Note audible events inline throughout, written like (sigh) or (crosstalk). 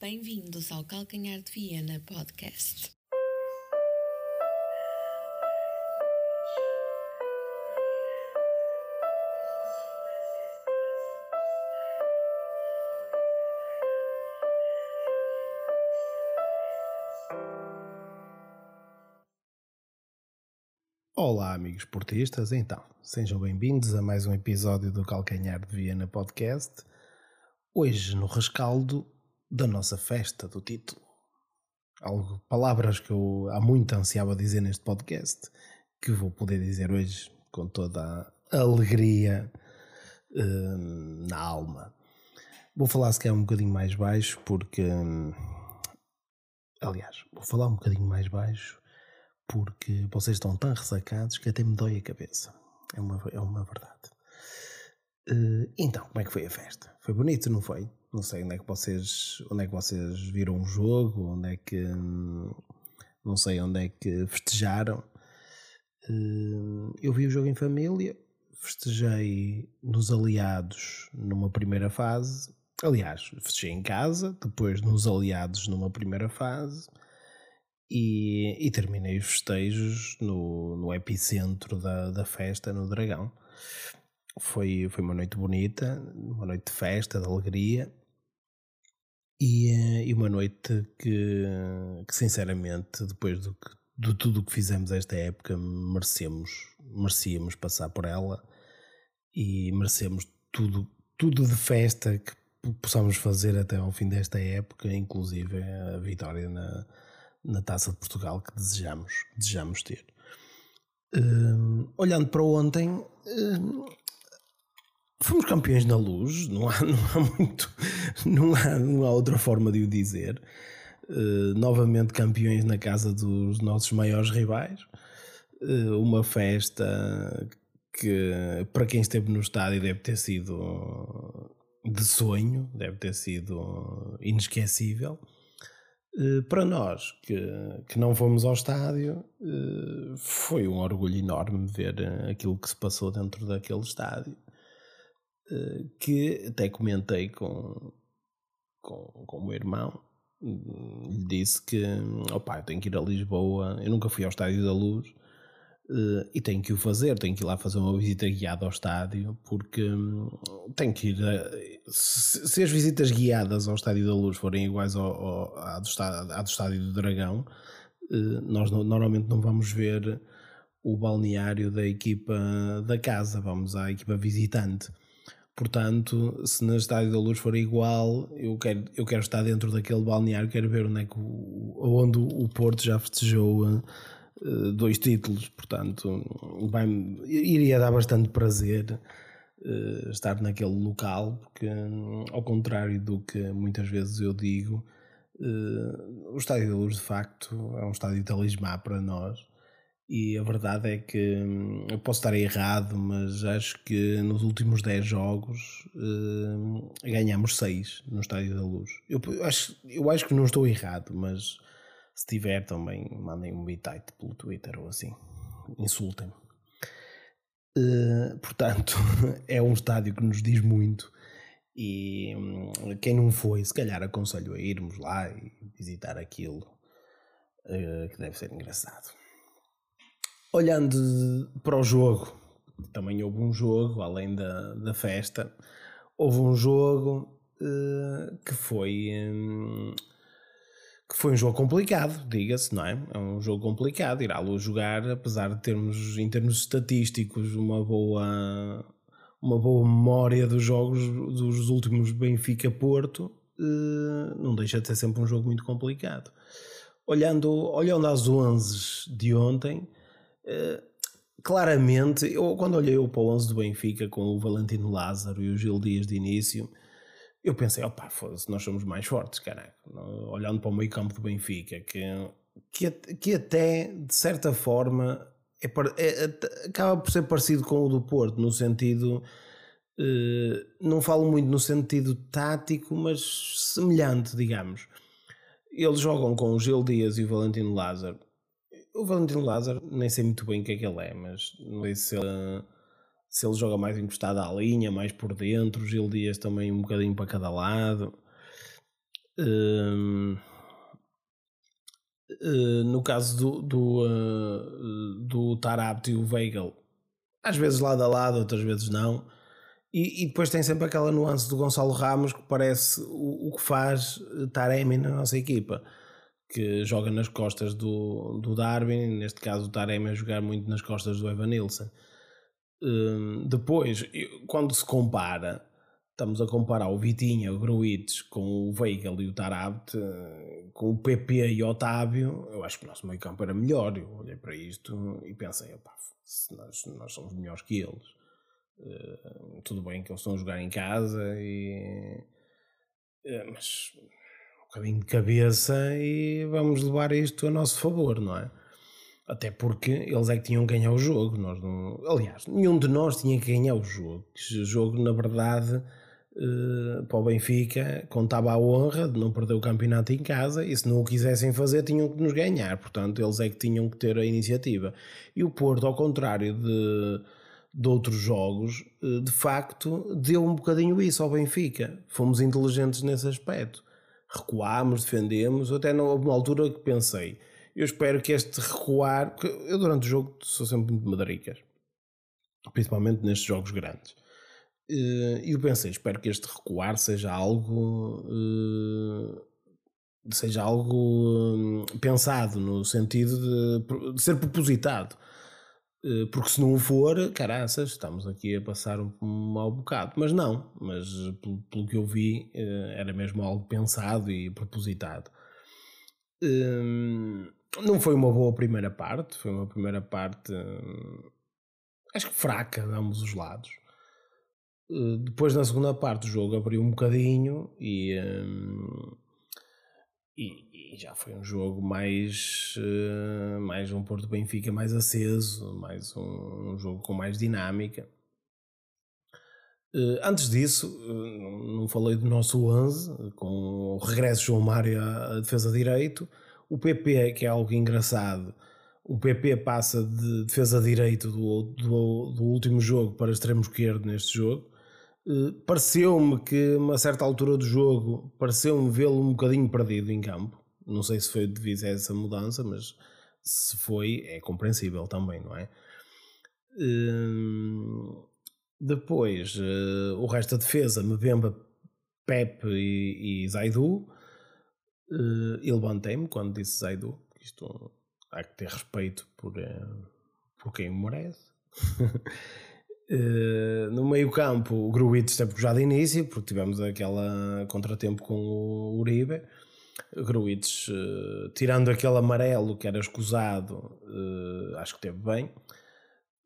Bem-vindos ao Calcanhar de Viena Podcast. Olá, amigos portistas. Então, sejam bem-vindos a mais um episódio do Calcanhar de Viena Podcast. Hoje, no rescaldo da nossa festa do título. Algo, palavras que eu há muito ansiava dizer neste podcast, que vou poder dizer hoje com toda a alegria hum, na alma. Vou falar se calhar um bocadinho mais baixo, porque. Hum, aliás, vou falar um bocadinho mais baixo porque vocês estão tão ressacados que até me dói a cabeça. É uma, é uma verdade. Uh, então, como é que foi a festa? Foi bonito, não foi? Não sei onde é que vocês, onde é que vocês viram o jogo, onde é que não sei onde é que festejaram. Uh, eu vi o jogo em família, festejei nos aliados numa primeira fase. Aliás, festejei em casa, depois nos aliados numa primeira fase e, e terminei os festejos no, no epicentro da, da festa, no Dragão. Foi, foi uma noite bonita, uma noite de festa, de alegria e, eh, e uma noite que, que sinceramente, depois do que, de tudo o que fizemos esta época, merecemos, merecíamos passar por ela e merecemos tudo, tudo de festa que possamos fazer até ao fim desta época, inclusive a vitória na, na Taça de Portugal que desejamos, desejamos ter. Uh, olhando para ontem, uh, fomos campeões na luz, não há, (laughs) não há muito, não há, não há outra forma de o dizer. Uh, novamente campeões na casa dos nossos maiores rivais. uma festa que para quem esteve no estádio deve ter sido de sonho, deve ter sido inesquecível. Eh, para nós que, que não fomos ao estádio, foi um orgulho enorme ver aquilo que se passou dentro daquele estádio. Que até comentei com, com, com o meu irmão, lhe disse que opa, eu tenho que ir a Lisboa, eu nunca fui ao Estádio da Luz Uh, e tenho que o fazer, tenho que ir lá fazer uma visita guiada ao estádio, porque um, tenho que ir. A, se, se, as visitas guiadas ao Estádio da Luz forem iguais ao, ao, à, do estádio, à do Estádio do Dragão, uh, nós no, normalmente não vamos ver o balneário da equipa da casa, vamos à equipa visitante. Portanto, se no Estádio da Luz for igual, eu quero, eu quero estar dentro daquele balneário, quero ver onde é que o, onde o Porto já festejou. Uh, dois títulos, portanto vai, iria dar bastante prazer uh, estar naquele local, porque ao contrário do que muitas vezes eu digo, uh, o Estádio da Luz de facto é um estádio talismã para nós. E a verdade é que hum, eu posso estar errado, mas acho que nos últimos 10 jogos uh, ganhamos 6 no Estádio da Luz. Eu, acho, eu acho que não estou errado, mas se tiver também, mandem um bitite pelo Twitter ou assim. Insultem-me. Uh, portanto, (laughs) é um estádio que nos diz muito. E hum, quem não foi, se calhar aconselho a irmos lá e visitar aquilo, uh, que deve ser engraçado. Olhando para o jogo, também houve um jogo, além da, da festa, houve um jogo uh, que foi. Um, que foi um jogo complicado, diga-se, não é? É um jogo complicado ir à luz jogar, apesar de termos, em termos estatísticos, uma boa, uma boa memória dos jogos dos últimos Benfica-Porto, eh, não deixa de ser sempre um jogo muito complicado. Olhando, olhando às 11 de ontem, eh, claramente, eu quando olhei para o 11 do Benfica com o Valentino Lázaro e o Gil Dias de início, eu pensei, opá, nós somos mais fortes, caraca. Olhando para o meio campo do Benfica, que, que, que até, de certa forma, é, é, é, acaba por ser parecido com o do Porto, no sentido. Uh, não falo muito no sentido tático, mas semelhante, digamos. Eles jogam com o Gil Dias e o Valentino Lázaro. O Valentino Lázaro, nem sei muito bem o que é que ele é, mas não sei se ele se ele joga mais encostado à linha, mais por dentro, Gil Dias também um bocadinho para cada lado. Uh, uh, no caso do, do, uh, do Tarabt e o Weigel, às vezes lado a lado, outras vezes não. E, e, depois tem sempre aquela nuance do Gonçalo Ramos que parece o, o que faz Taremi na nossa equipa, que joga nas costas do, do Darwin, neste caso o Taremi a jogar muito nas costas do Evan Nilsson. Um, depois, quando se compara, estamos a comparar o Vitinha, o Gruites com o Weigel e o Tarabt, com o PP e o Otávio, eu acho que o nosso meio campo era melhor. Eu olhei para isto e pensei, opá, nós, nós somos melhores que eles Uh, tudo bem que eles estão a jogar em casa, e, uh, mas bocadinho de cabeça e vamos levar isto a nosso favor, não é? Até porque eles é que tinham que ganhar o jogo. Nós não... Aliás, nenhum de nós tinha que ganhar o jogo. O jogo, na verdade, uh, para o Benfica, contava a honra de não perder o campeonato em casa e se não o quisessem fazer, tinham que nos ganhar. Portanto, eles é que tinham que ter a iniciativa. E o Porto, ao contrário de de outros jogos, eh, de facto, deu um bocadinho isso ao Benfica. Fomos inteligentes nesse aspecto. Recuámos, defendemos. Até numa altura que pensei, eu espero que este recuar. Eu, durante o jogo, sou sempre muito madricas, principalmente nestes jogos grandes. Eh, e eu pensei, espero que este recuar seja algo. Eh, seja algo hum, pensado, no sentido de, de ser propositado porque se não for, caraças, estamos aqui a passar um mau bocado. Mas não, mas pelo, pelo que eu vi, eh, era mesmo algo pensado e propositado. Hum, não foi uma boa primeira parte, foi uma primeira parte, hum, acho que fraca de ambos os lados. Eh, depois, na segunda parte, o jogo abriu um bocadinho e. Hum, e, e, já foi um jogo mais, uh, mais um Porto Benfica mais aceso, mais um, um jogo com mais dinâmica. Uh, antes disso, uh, não falei do nosso 11, com o regresso de João Mário à, defesa de direito. O PP, que é algo engraçado, o PP passa de defesa de direito do, do, do último jogo para extremo esquerdo neste jogo. Eh, pareceu-me que, a uma certa altura do jogo, pareceu-me vê-lo um bocadinho perdido em campo. Não sei se foi devido a essa mudança, mas se foi, é compreensível também, não é? Uh, depois, uh, o resto da defesa, Mbemba, Pepe e, e Zaidu. Uh, e levantei-me quando disse Zaidu, isto há que ter respeito por, por quem merece. Uh, (laughs) no meio campo, o Gruitch esteve já de início, porque tivemos aquela contratempo com o Uribe. O Gruitch, uh, tirando aquele amarelo que era escusado, uh, acho que teve bem.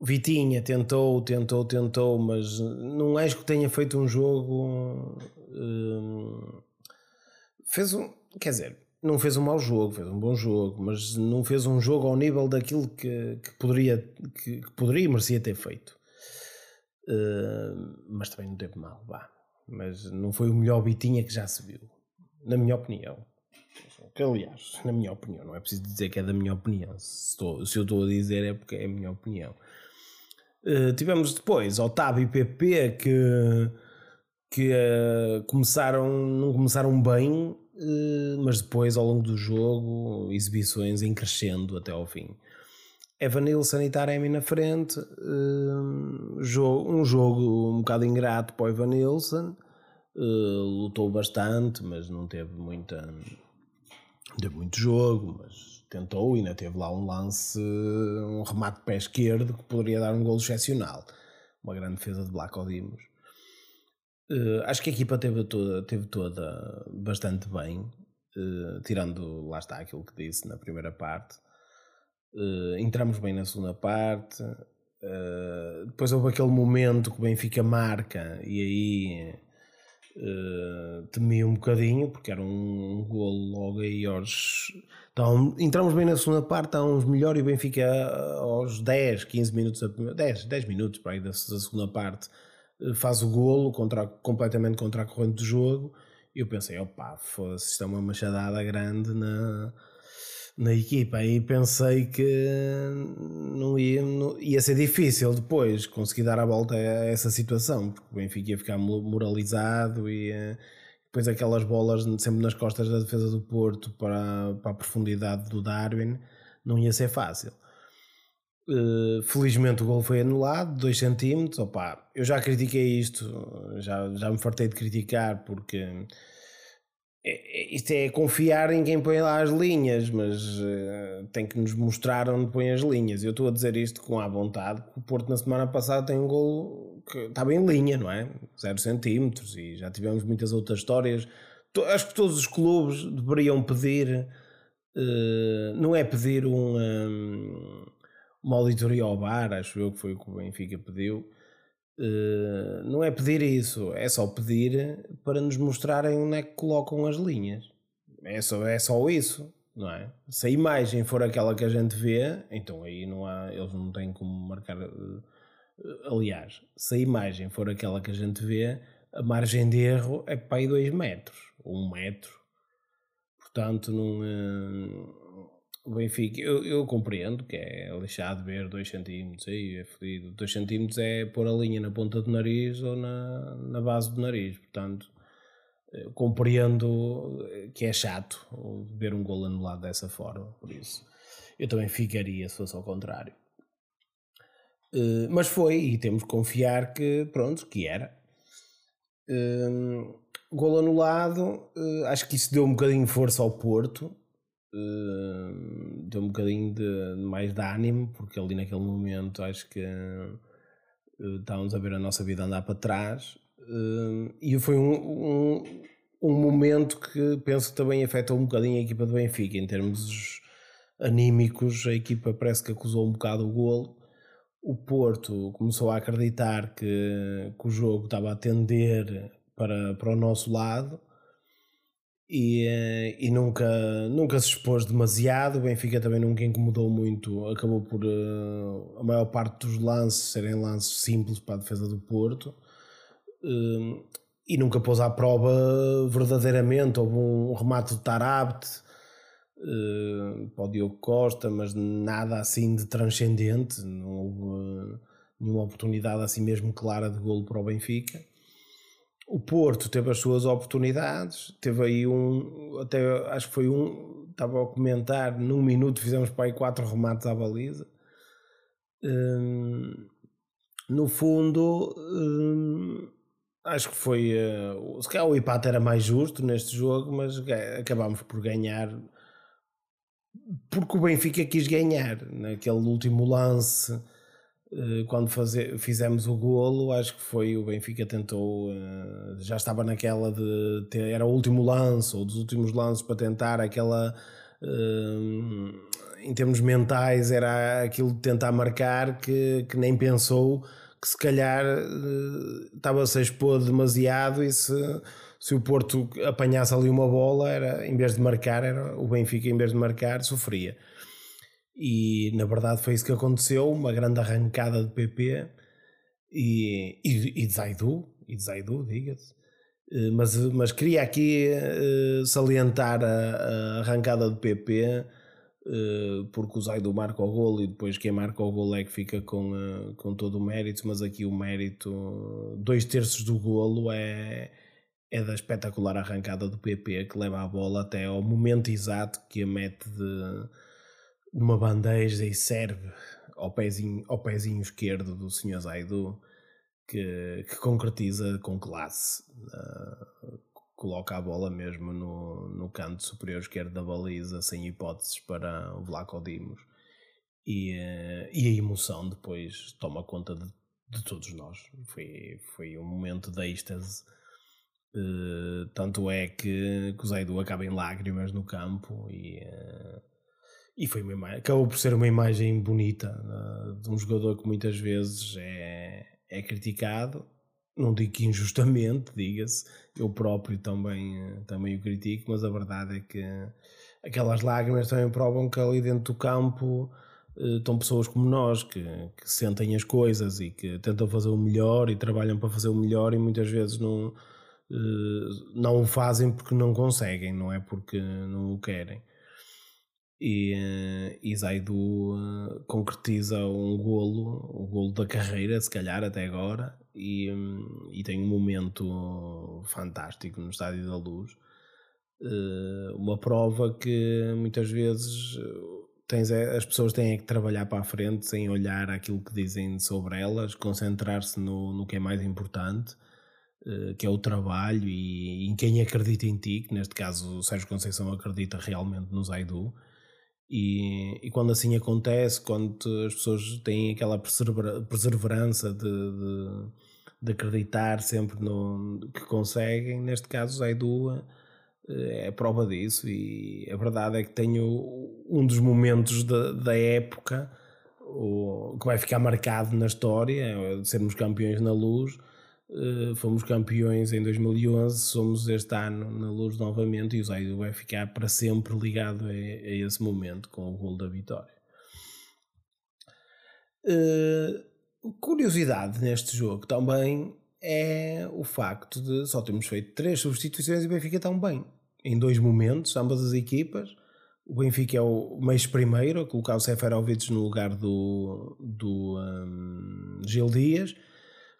Vitinha tentou, tentou, tentou, mas não acho que tenha feito um jogo. fez um. Quer dizer, não fez um mau jogo, fez um bom jogo, mas não fez um jogo ao nível daquilo que, que poderia, que, que poderia e merecia ter feito. Uh, mas também não teve mal, vá. Mas não foi o melhor Bitinha que já se viu, na minha opinião. Que, aliás, na minha opinião, não é preciso dizer que é da minha opinião. Se, estou, se eu estou a dizer é porque é a minha opinião. Uh, tivemos depois Otávio e PP que, que uh, começaram, não começaram bem, mas depois ao longo do jogo, exibições em crescendo até ao fim. Evanilson e Taremi na frente, uh, um jogo um bocado ingrato para o Evanilson, uh, lutou bastante, mas não teve muita teve muito jogo, mas tentou e ainda teve lá um lance, um remate de pé esquerdo que poderia dar um gol excepcional. Uma grande defesa de Black Odimos. Uh, acho que a equipa teve toda, teve toda bastante bem, uh, tirando lá está aquilo que disse na primeira parte. Uh, entramos bem na segunda parte. Depois houve aquele momento que o Benfica marca e aí uh, temi um bocadinho porque era um, golo logo aí aos. Então, entramos bem na segunda parte, estávamos melhor e o Benfica aos 10, 15 minutos, 10, 10 minutos para aí da, da segunda parte faz o golo contra, completamente contra a corrente do jogo. E eu pensei, opa, foda-se, isto é uma machadada grande na, na equipa e pensei que não ia, não, ia ser difícil depois conseguir dar a volta a essa situação, porque o Benfica ia ficar moralizado e depois aquelas bolas sempre nas costas da defesa do Porto para, para a profundidade do Darwin, não ia ser fácil. Uh, felizmente o gol foi anulado, 2 centímetros. Opa, eu já critiquei isto, já, já me fartei de criticar porque isto é confiar em quem põe lá as linhas, mas uh, tem que nos mostrar onde põe as linhas. Eu estou a dizer isto com a vontade, o Porto na semana passada tem um gol que estava em linha, não é? 0 centímetros e já tivemos muitas outras histórias. Acho que todos os clubes deveriam pedir, uh, não é pedir um, um, uma auditoria ao bar, acho eu que foi o que o Benfica pediu, Uh, não é pedir isso, é só pedir para nos mostrarem onde é que colocam as linhas. É só, é só isso, não é? Se a imagem for aquela que a gente vê, então aí não há, eles não têm como marcar. Uh, aliás, se a imagem for aquela que a gente vê, a margem de erro é para aí 2 metros, ou 1 um metro. Portanto, não. Uh, o Benfica, eu, eu compreendo que é lixado ver 2 centímetros aí, é fodido. 2 centímetros é pôr a linha na ponta do nariz ou na, na base do nariz, portanto compreendo que é chato ver um gol anulado dessa forma, por isso eu também ficaria se fosse ao contrário. Uh, mas foi, e temos que confiar que, pronto, que era. Uh, gol anulado, uh, acho que isso deu um bocadinho de força ao Porto, uh, deu um bocadinho de, mais de ânimo, porque ali naquele momento acho que uh, estávamos a ver a nossa vida andar para trás. Uh, e foi um, um, um, momento que penso que também afetou um bocadinho a equipa do Benfica, em termos anímicos, a equipa parece que acusou um bocado o golo. O Porto começou a acreditar que, que o jogo estava a tender para, para o nosso lado e, eh, e nunca, nunca se expôs demasiado. O Benfica também nunca incomodou muito, acabou por uh, a maior parte dos lances serem lances simples para a defesa do Porto. Uh, e nunca pôs à prova verdadeiramente. Houve um remate do Tarabt uh, para o Diogo Costa, mas nada assim de transcendente. Não houve nenhuma oportunidade assim mesmo clara de golo para o Benfica. O Porto teve as suas oportunidades, teve aí um, até acho que foi um, estava a comentar, num minuto fizemos para aí quatro remates à baliza. Hum, no fundo, hum, acho que foi. Uh, se calhar o empate era mais justo neste jogo, mas acabámos por ganhar porque o Benfica quis ganhar naquele último lance eh, quando fazer, fizemos o golo, acho que foi o Benfica tentou, eh, já estava naquela de ter, era o último lance ou dos últimos lances para tentar aquela eh, em termos mentais era aquilo de tentar marcar que, que nem pensou que se calhar estava-se a expor demasiado e se, se o Porto apanhasse ali uma bola era, em vez de marcar, era, o Benfica em vez de marcar sofria e na verdade foi isso que aconteceu, uma grande arrancada de PP e, e, e de Zaidu, e de Zaidu, diga-se. Eh, mas, mas queria aqui uh, salientar a, a, arrancada de PP, eh, porque o Zaidu marca o golo e depois quem marca o golo é que fica com, com todo o mérito, mas aqui o mérito, dois terços do golo é, é da espetacular arrancada do PP que leva a bola até ao momento exato que a mete de numa bandeja e serve ao pezinho, ao pezinho esquerdo do Sr. Zaidu que, que concretiza com classe. Uh, coloca a bola mesmo no, no canto superior esquerdo da baliza, sem hipóteses para o Vlaco Dimos. E, uh, e a emoção depois toma conta de, de todos nós. Foi, foi um momento de êxtase. Uh, tanto é que, que o Zaidu acaba em lágrimas no campo e e foi uma imagem, acabou por ser uma imagem bonita uh, de um jogador que muitas vezes é, é criticado, não digo que injustamente, (laughs) diga-se, eu próprio também, também o critico, mas a verdade é que aquelas lágrimas também provam que ali dentro do campo uh, estão pessoas como nós que, que, sentem as coisas e que tentam fazer o melhor e trabalham para fazer o melhor e muitas vezes não, uh, não o fazem porque não conseguem, não é porque não o querem. E, uh, e Zaidu uh, concretiza um golo, o golo da carreira, se calhar até agora, e, um, e tem um momento fantástico no Estádio da Luz. Uh, uma prova que muitas vezes tens, é, as pessoas têm que trabalhar para a frente sem olhar aquilo que dizem sobre elas, concentrar-se no, no que é mais importante, que é o trabalho e, em quem acredita em ti, que neste caso o Sérgio Conceição acredita realmente no Zaidu. E, e quando assim acontece, quando as pessoas têm aquela perseverança de, de, de acreditar sempre no que conseguem, neste caso Zaidu é prova disso e a verdade é que tenho um dos momentos da, da época o, que vai ficar marcado na história, é sermos campeões na luz. Uh, fomos campeões em 2011, somos este ano na luz novamente e o Zaido vai ficar para sempre ligado a, a, esse momento com o gol da vitória. Uh, curiosidade neste jogo também é o facto de só termos feito três substituições e o Benfica tão bem. Em dois momentos, ambas as equipas. O Benfica é o mês primeiro a colocar o Seferovic no lugar do, do um, Gil Dias.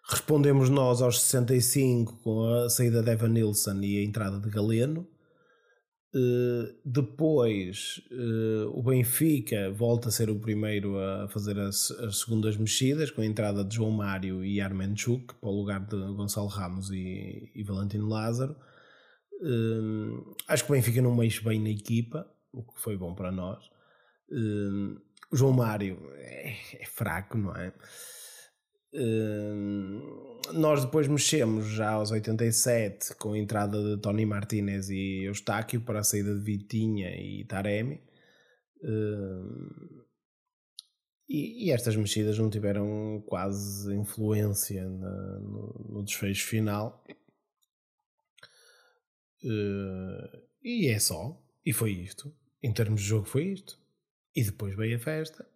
Respondemos nós aos 65 com a saída de Evan Nilsson e a entrada de Galeno. Uh, depois uh, o Benfica volta a ser o primeiro a fazer as, as, segundas mexidas com a entrada de João Mário e Armenchuk para o lugar de Gonçalo Ramos e, e Valentino Lázaro. Uh, acho que o Benfica não mexe bem na equipa, o que foi bom para nós. João Mário é, é fraco, não é? Nós depois mexemos já aos 87 com a entrada de Tony Martinez e Eustáquio para a saída de Vitinha e Taremi. e, e, estas mexidas não tiveram quase influência na, no, no, desfecho final. e é só. E foi isto. Em termos de jogo, foi isto. E depois veio a festa.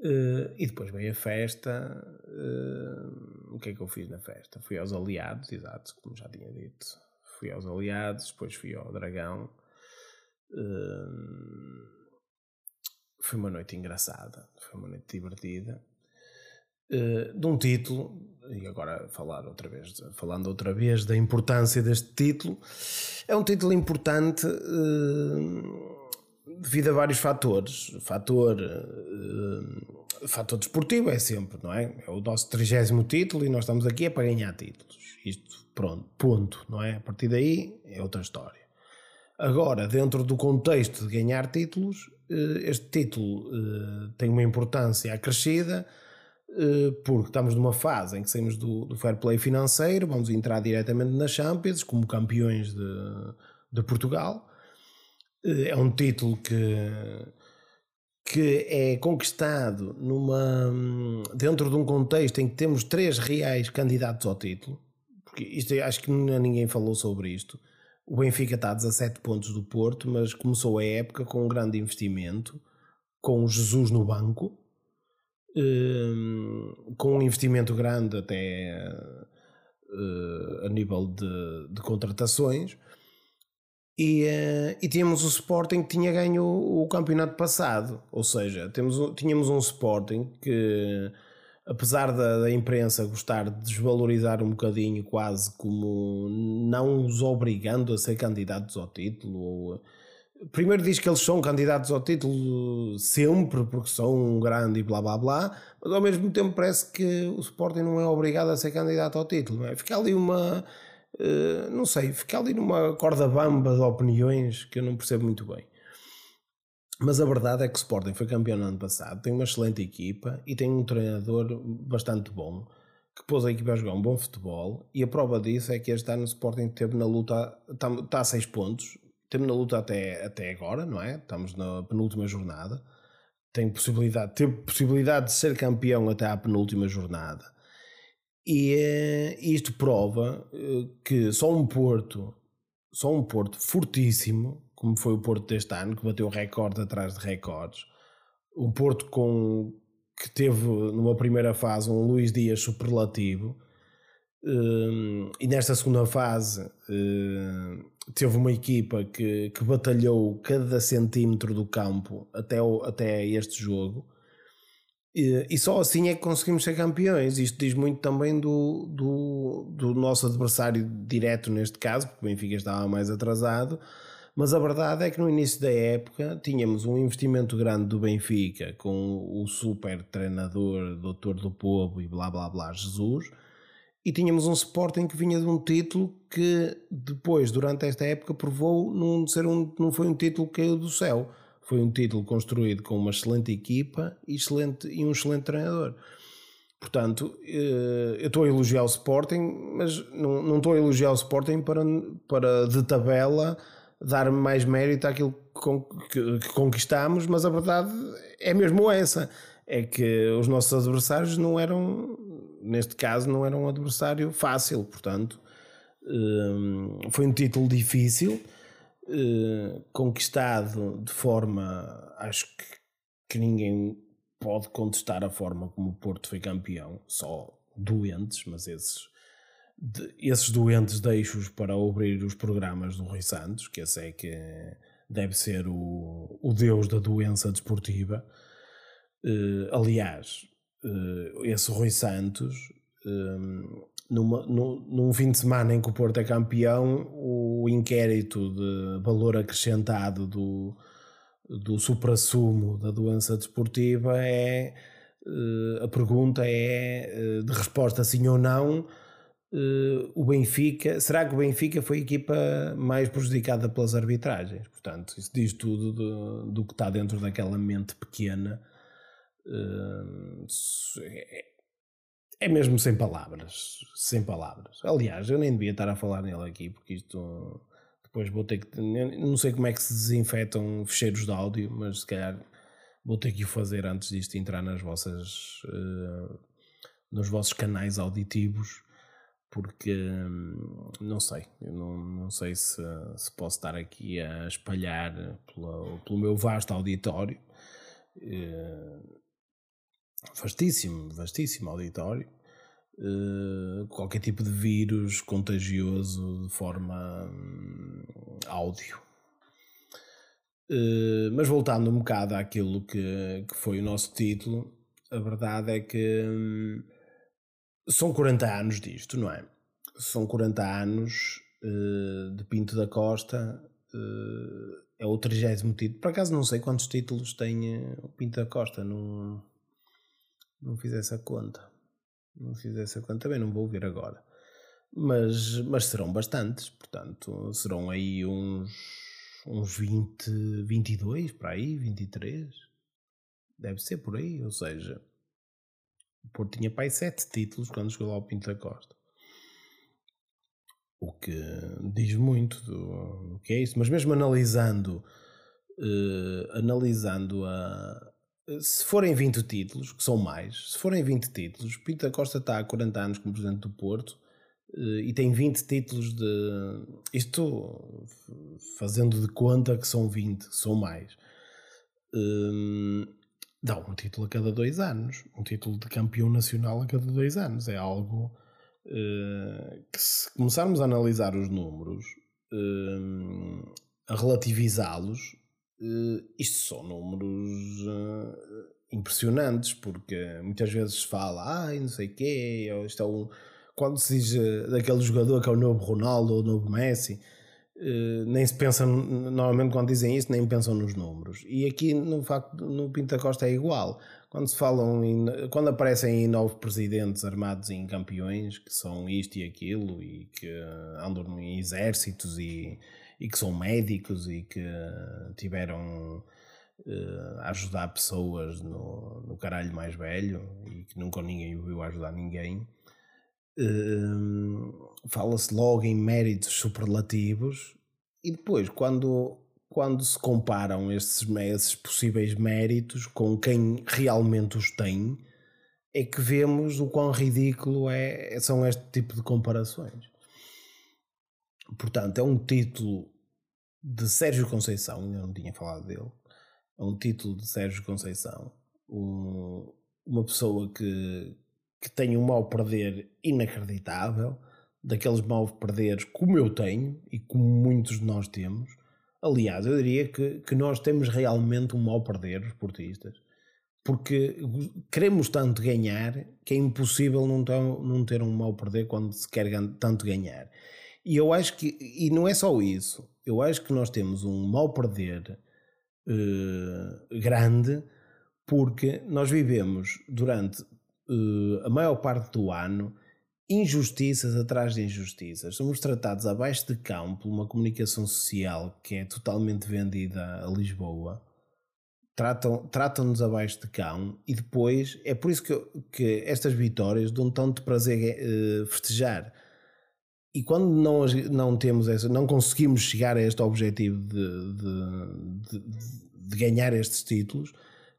Uh, e depois veio a festa. Uh, o que é que eu fiz na festa? Fui aos aliados, exato, como já tinha dito. Fui aos aliados, depois fui ao Dragão. Uh, foi uma noite engraçada, foi uma noite divertida. de um título, e agora falar outra vez, falando outra vez da importância deste título, é um título importante devido a vários fatores. Fator, uh, fator desportivo é sempre, não é? É o nosso trigésimo título e nós estamos aqui é para ganhar títulos. Isto, pronto, ponto, não é? A partir daí é outra história. Agora, dentro do contexto de ganhar títulos, uh, este título uh, tem uma importância acrescida porque estamos numa fase em que saímos do, do fair play financeiro, vamos entrar diretamente na Champions como campeões de, de Portugal eh, é um título que, que é conquistado numa, dentro de um contexto em que temos três reais candidatos ao título, porque isto acho que ninguém falou sobre isto. O Benfica está a 17 pontos do Porto, mas começou a época com um grande investimento, com o Jesus no banco, eh, com um investimento grande até eh, a nível de, de contratações e, uh, e tínhamos o Sporting que tinha ganho o, campeonato passado, ou seja, temos, tínhamos um Sporting que, apesar da, da, imprensa gostar de desvalorizar um bocadinho, quase como não os obrigando a ser candidatos ao título, ou, primeiro diz que eles são candidatos ao título sempre porque são um grande e blá blá blá, mas ao mesmo tempo parece que o Sporting não é obrigado a ser candidato ao título, é? fica ali uma eh, não sei, fica ali numa corda bamba de opiniões que eu não percebo muito bem. Mas a verdade é que o Sporting foi campeão no ano passado, tem uma excelente equipa e tem um treinador bastante bom que pôs a equipa a jogar um bom futebol. E a prova disso é que este ano o Sporting teve na luta, está, está a 6 pontos, teve na luta até, até agora, não é? Estamos na penúltima jornada. Tem possibilidade, teve possibilidade de ser campeão até à penúltima jornada. E uh, isto prova uh, que só um Porto, só um Porto fortíssimo, como foi o Porto deste ano, que bateu recorde atrás de recordes, um Porto com, que teve numa primeira fase um Luís Dias superlativo, uh, e nesta segunda fase teve uma equipa que, que batalhou cada centímetro do campo até, até este jogo. E, e, só assim é que conseguimos ser campeões. Isto diz muito também do, do, do nosso adversário direto, neste caso, porque o Benfica estava mais atrasado. Mas a verdade é que no início da época tínhamos um investimento grande do Benfica com o super treinador, doutor do povo e blá blá blá, Jesus e tínhamos um Sporting que vinha de um título que depois, durante esta época, provou não, ser um, não foi um título que caiu do céu. Foi um título construído com uma excelente equipa e, excelente, e um excelente treinador. Portanto, eh, eu estou a elogiar o Sporting, mas não, não estou a elogiar o Sporting para, para de tabela dar mais mérito àquilo que, que conquistamos, mas a verdade é mesmo essa: é que os nossos adversários não eram neste caso não era um adversário fácil, portanto hum, foi um título difícil, hum, conquistado de forma, acho que, que ninguém pode contestar a forma como o Porto foi campeão, só doentes, mas esses, esses doentes deixo-os para abrir os programas do Rui Santos, que esse é que deve ser o, o deus da doença desportiva. Uh, aliás, uh, esse Rui Santos, numa, num, num fim de semana em que o Porto é campeão, o inquérito de valor acrescentado do, do supra-sumo da doença desportiva é uh, a pergunta é uh, de resposta sim ou não. Uh, o Benfica, será que o Benfica foi a equipa mais prejudicada pelas arbitragens? Portanto, isso diz tudo do, do que está dentro daquela mente pequena é, mesmo sem palavras. Sem palavras. Aliás, eu nem devia estar a falar nele aqui, porque isto. Depois vou ter que. Não sei como é que se desinfetam fecheiros de áudio, mas se calhar vou ter que o fazer antes disto entrar nas vossas. Uh, nos vossos canais auditivos, porque hum, não sei, não, não sei se, se posso estar aqui a espalhar pela, pelo meu vasto auditório. Uh, vastíssimo, vastíssimo auditório. Uh, qualquer tipo de vírus contagioso de forma um, áudio. Uh, mas voltando um bocado àquilo que, que foi o nosso título, a verdade é que um, são 40 anos disto, não é? São 40 anos uh, de Pinto da Costa, é o 30 título. Por acaso não sei quantos títulos tem o Pinto da Costa, não não fiz essa conta. Não fiz essa conta, também não vou ver agora. Mas, mas serão bastantes, portanto, serão aí uns, uns 20, 22 para aí, 23. Deve ser por aí, ou seja, o Porto tinha pai sete títulos quando chegou lá ao Pinto da Costa. O que diz muito do, do que é isso, mas mesmo analisando, uh, analisando a, se forem 20 títulos, que são mais, se forem 20 títulos, Pinto da Costa está há 40 anos como presidente do Porto eh, e tem 20 títulos de. Isto fazendo de conta que são 20, são mais. Um, dá um título a cada dois anos, um título de campeão nacional a cada dois anos. É algo uh, que, se começarmos a analisar os números, uh, a relativizá-los, Uh, isto são números uh, impressionantes, porque muitas vezes fala, ai, não sei o quê, ou isto é um. Quando se diz uh, daquele jogador que é o novo Ronaldo ou o novo Messi, nem se pensa, normalmente quando dizem isso, nem pensam nos números. E aqui, no facto, no Pinta Costa é igual. Quando se falam, em, quando aparecem novos presidentes armados em campeões, que são isto e aquilo, e que andam em exércitos e e que são médicos e que tiveram uh, a ajudar pessoas no, no caralho mais velho e que nunca ninguém viu ajudar ninguém. Uh, Fala-se logo em méritos superlativos e depois, quando, quando se comparam esses, esses possíveis méritos com quem realmente os tem, é que vemos o quão ridículo é, são este tipo de comparações. Portanto, é um título de Sérgio Conceição, ainda não tinha falado dele. É um título de Sérgio Conceição. Um, uma pessoa que, que tem um mal perder inacreditável, daqueles mal perderes como eu tenho e como muitos de nós temos. Aliás, eu diria que, que nós temos realmente um mal perder, os portistas, porque queremos tanto ganhar que é impossível não, não ter um mal perder quando se quer tanto ganhar. E eu acho que, e não é só isso, eu acho que nós temos um mal perder uh, grande porque nós vivemos durante uh, a maior parte do ano injustiças atrás de injustiças. Somos tratados abaixo de campo uma comunicação social que é totalmente vendida a Lisboa. Tratam-nos tratam abaixo de cão e depois é por isso que, que estas vitórias dão tanto prazer uh, festejar. E quando não, não temos essa, não conseguimos chegar a este objetivo de, de, de, de ganhar estes títulos,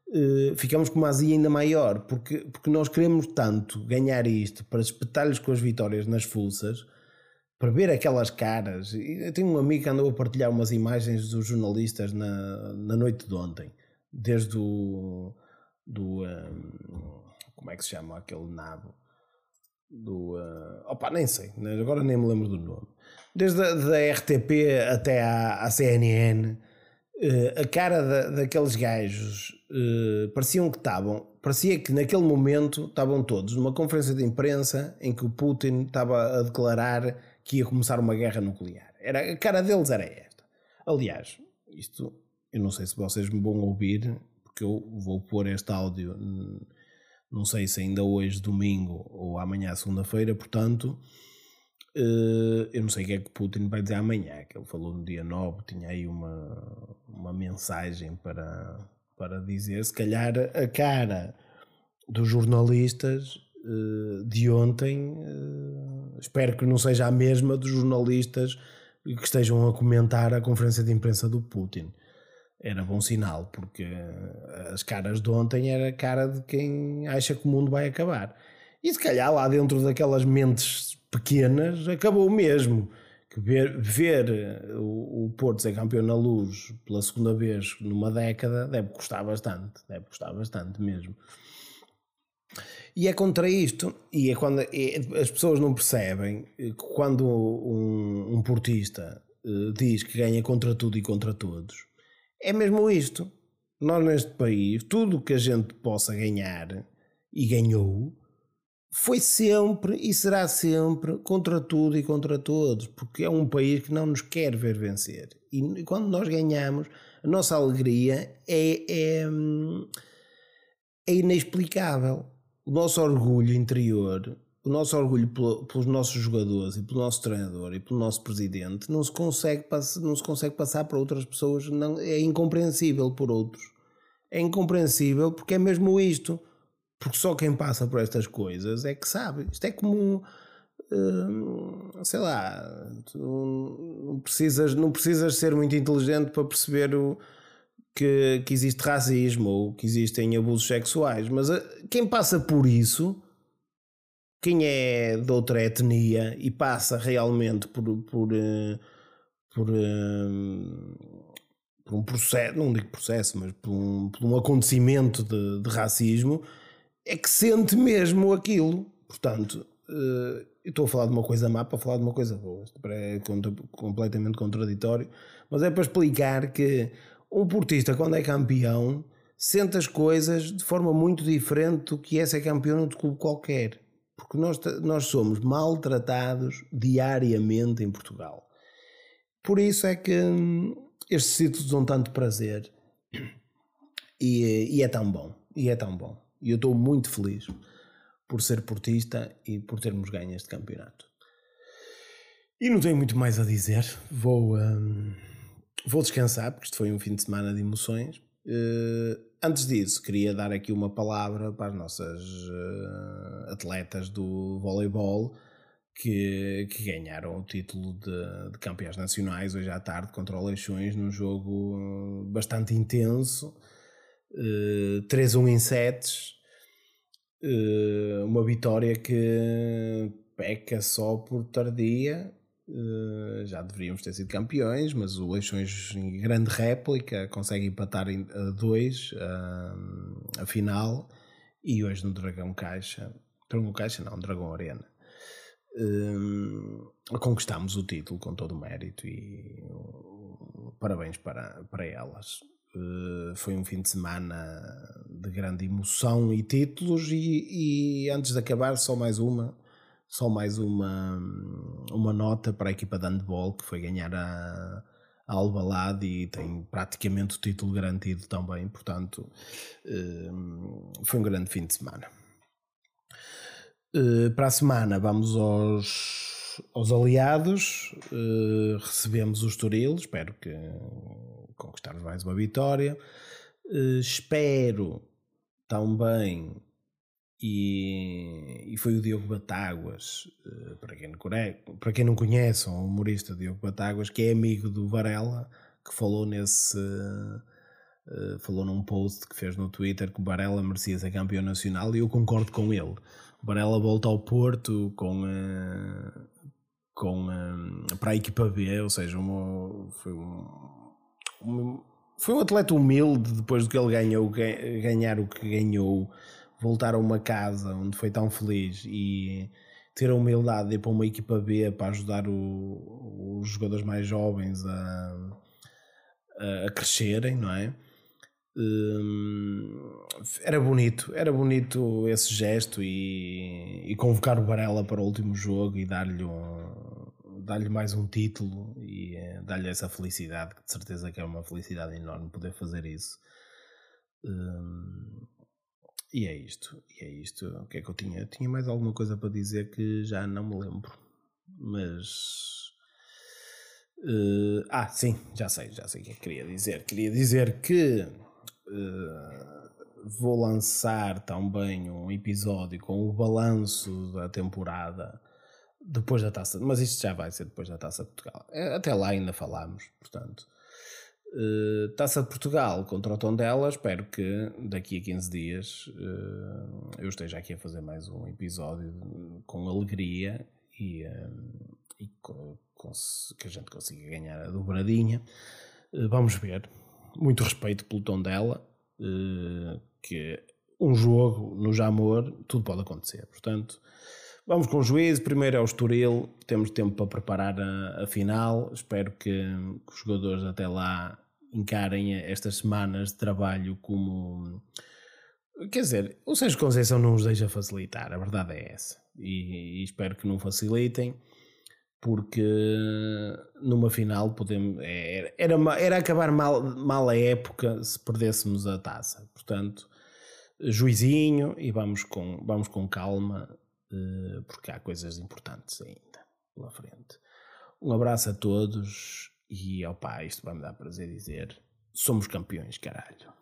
uh, ficamos com uma azia ainda maior, porque, porque nós queremos tanto ganhar isto para espetar-lhes com as vitórias nas fuças, para ver aquelas caras. Eu tenho um amigo que andou a partilhar umas imagens dos jornalistas na, na noite de ontem, desde o. do. Um, como é que se chama aquele nabo? Do. Uh, opa, nem sei, né? agora nem me lembro do nome. Desde a da RTP até à, à CNN Uh, a cara da, daqueles gajos uh, pareciam que estavam, parecia que naquele momento estavam todos numa conferência de imprensa em que o Putin estava a declarar que ia começar uma guerra nuclear. Era, a cara deles era esta. Aliás, isto eu não sei se vocês me vão ouvir, porque eu vou pôr este áudio, não sei se ainda hoje, domingo ou amanhã, segunda-feira, portanto Uh, eu não sei o que é que Putin vai dizer amanhã, que ele falou no dia 9, tinha aí uma, uma mensagem para, para dizer, se calhar a cara dos jornalistas uh, de ontem, uh, espero que não seja a mesma dos jornalistas que estejam a comentar a conferência de imprensa do Putin. Era bom sinal, porque as caras de ontem era a cara de quem acha que o mundo vai acabar. E se calhar lá dentro daquelas mentes pequenas, acabou mesmo. Que ver, ver eh, o, o Porto ser campeão na luz pela segunda vez numa década deve custar bastante, deve custar bastante mesmo. E é contra isto, e é quando é, as pessoas não percebem que quando um, um portista diz que ganha contra tudo e contra todos, é mesmo isto. Nós neste país, tudo que a gente possa ganhar e ganhou, foi sempre e será sempre contra tudo e contra todos, porque é um país que não nos quer ver vencer. E quando nós ganhamos, a nossa alegria é, é, é inexplicável. O nosso orgulho interior, o nosso orgulho pelos nossos jogadores e pelo nosso treinador e pelo nosso presidente não se consegue, não se consegue passar para outras pessoas, não, é incompreensível por outros. É incompreensível porque é mesmo isto porque só quem passa por estas coisas é que sabe. Isto é como. Hum, sei lá, não precisas, não precisas ser muito inteligente para perceber o, que, que existe racismo ou que existem abusos sexuais, mas a, eh, quem passa por isso, quem é de outra etnia e passa realmente por, por, eh, por, hum, por um processo, não digo processo, mas por um, por um acontecimento de, de racismo é que sente mesmo aquilo. Portanto, uh, eu estou a falar de uma coisa má para falar de uma coisa boa. Isto é completamente contraditório, mas é para explicar que um portista, quando é campeão, sente as coisas de forma muito diferente do que é ser campeão de clube qualquer. Porque nós, nós somos maltratados diariamente em Portugal. Por isso é que hum, estes títulos dão tanto prazer e, e é tão bom. E é tão bom. E eu estou muito feliz por ser portista e por termos ganho este campeonato. E não tenho muito mais a dizer. Vou, um, vou descansar, porque isto foi um fim de semana de emoções. Uh, antes disso, queria dar aqui uma palavra para as nossas uh, atletas do voleibol que, que, ganharam o título de, de, campeões nacionais hoje à tarde contra o Leixões num jogo bastante intenso uh, eh, 3-1 em sets, uh, uma vitória que peca só por tardia. Uh, já deveríamos ter sido campeões, mas o Leixões em grande réplica consegue empatar em, a dois uh, a final e hoje no Dragão Caixa, Dragão Caixa não, Dragão Arena. um, conquistámos o título com todo o mérito e uh, parabéns para, para elas. Uh, foi um fim de semana de grande emoção e títulos e, e, antes de acabar só mais uma só mais uma uma nota para a equipa de handball que foi ganhar a, a Albalade e tem praticamente o título garantido também portanto uh, foi um grande fim de semana uh, para a semana vamos aos aos aliados recebemos o Estoril espero que conquistarmos mais uma vitória. Uh, espero também, e, e, foi o Diogo Batáguas, uh, para, quem não, para quem não conhece, o humorista Diogo Batáguas, que é amigo do Varela, que falou nesse. Uh, falou num post que fez no Twitter que o Varela merecia ser campeão nacional e eu concordo com ele. O Varela volta ao Porto com, com, para a equipa B, ou seja, uma, foi um, foi um atleta humilde depois do que ele ganhou, ganhar o que ganhou, voltar a uma casa onde foi tão feliz e ter a humildade de ir para uma equipa B para ajudar o, os jogadores mais jovens a, a, crescerem, não é? Hum, era bonito, era bonito esse gesto e, e convocar o Varela para o último jogo e dar-lhe um, dar-lhe mais um título e é, dar-lhe essa felicidade, que de certeza que é uma felicidade enorme poder fazer isso. Hum, e é isto, e é isto. O que é que eu tinha? Eu tinha mais alguma coisa para dizer que já não me lembro. Mas. Uh, ah, sim, já sei, já sei o que, é que queria dizer. Queria dizer que uh, vou lançar também um episódio com o balanço da temporada depois da taça, mas isto já vai ser depois da taça de Portugal. É, até lá ainda falámos, portanto. Uh, taça de Portugal contra o Tondela, espero que daqui a 15 dias uh, eu esteja aqui a fazer mais um episódio com alegria e, uh, e com, com, que a gente consiga ganhar a dobradinha. vamos ver. Muito respeito pelo Tondela, que um jogo no Jamor, tudo pode acontecer. Portanto, Vamos com o juízo. Primeiro é o Estoril. Temos tempo para preparar a, a final. Espero que, que, os jogadores até lá encarem estas semanas de trabalho como. Quer dizer, o Sérgio Conceição não os deixa facilitar, a verdade é essa. E, e espero que não facilitem, porque numa final podemos. Era, era, era acabar mal, mal a época se perdêssemos a taça. Portanto, juizinho e vamos com, vamos com calma eh, porque há coisas importantes ainda pela frente. Um abraço a todos e opá, isto vai me dar prazer dizer: somos campeões, caralho.